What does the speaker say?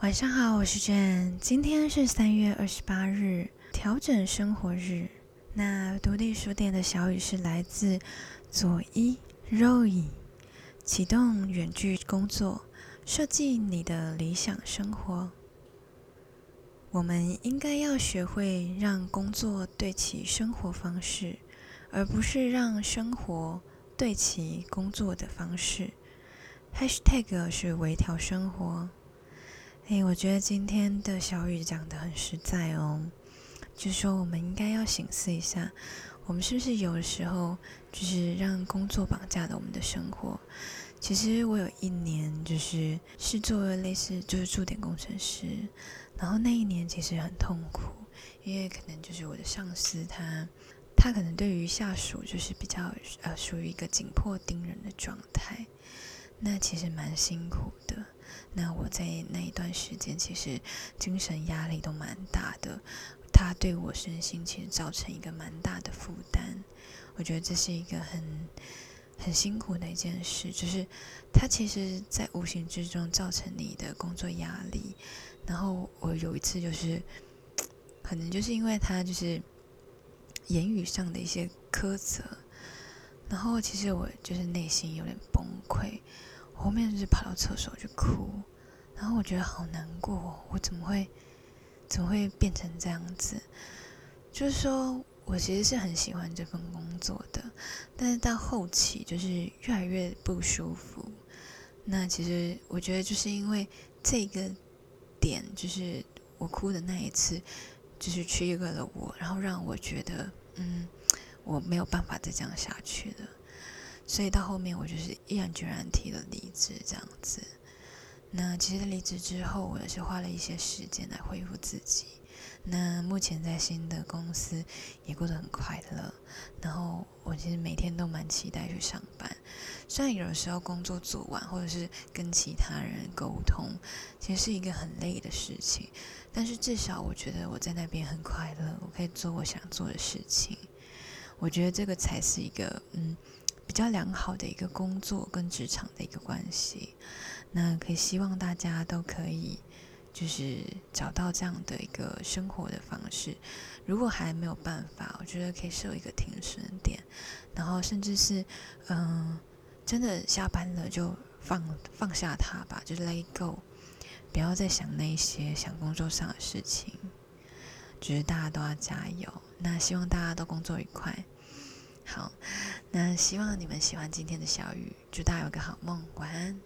晚上好，我是 Jane。今天是三月二十八日，调整生活日。那独立书店的小雨是来自佐伊 Roy，启动远距工作，设计你的理想生活。我们应该要学会让工作对齐生活方式，而不是让生活对齐工作的方式。#hashtag 是微调生活。哎，我觉得今天的小雨讲的很实在哦，就说我们应该要醒思一下，我们是不是有的时候就是让工作绑架了我们的生活？其实我有一年就是是做了类似就是驻点工程师，然后那一年其实很痛苦，因为可能就是我的上司他他可能对于下属就是比较呃属于一个紧迫盯人的状态，那其实蛮辛苦的。那我在那一段时间，其实精神压力都蛮大的，他对我身心其实造成一个蛮大的负担。我觉得这是一个很很辛苦的一件事，就是他其实在无形之中造成你的工作压力。然后我有一次就是，可能就是因为他就是言语上的一些苛责，然后其实我就是内心有点崩溃。后面就是跑到厕所去哭，然后我觉得好难过，我怎么会怎么会变成这样子？就是说我其实是很喜欢这份工作的，但是到后期就是越来越不舒服。那其实我觉得就是因为这个点，就是我哭的那一次，就是 trigger 了我，然后让我觉得，嗯，我没有办法再这样下去了。所以到后面，我就是毅然决然提了离职，这样子。那其实离职之后，我也是花了一些时间来恢复自己。那目前在新的公司也过得很快乐。然后我其实每天都蛮期待去上班，虽然有的时候工作做完，或者是跟其他人沟通，其实是一个很累的事情。但是至少我觉得我在那边很快乐，我可以做我想做的事情。我觉得这个才是一个嗯。比较良好的一个工作跟职场的一个关系，那可以希望大家都可以就是找到这样的一个生活的方式。如果还没有办法，我觉得可以设一个停损点，然后甚至是嗯，真的下班了就放放下它吧，就是 let go，不要再想那些想工作上的事情。觉得大家都要加油，那希望大家都工作愉快。好，那希望你们喜欢今天的小雨，祝大家有个好梦，晚安。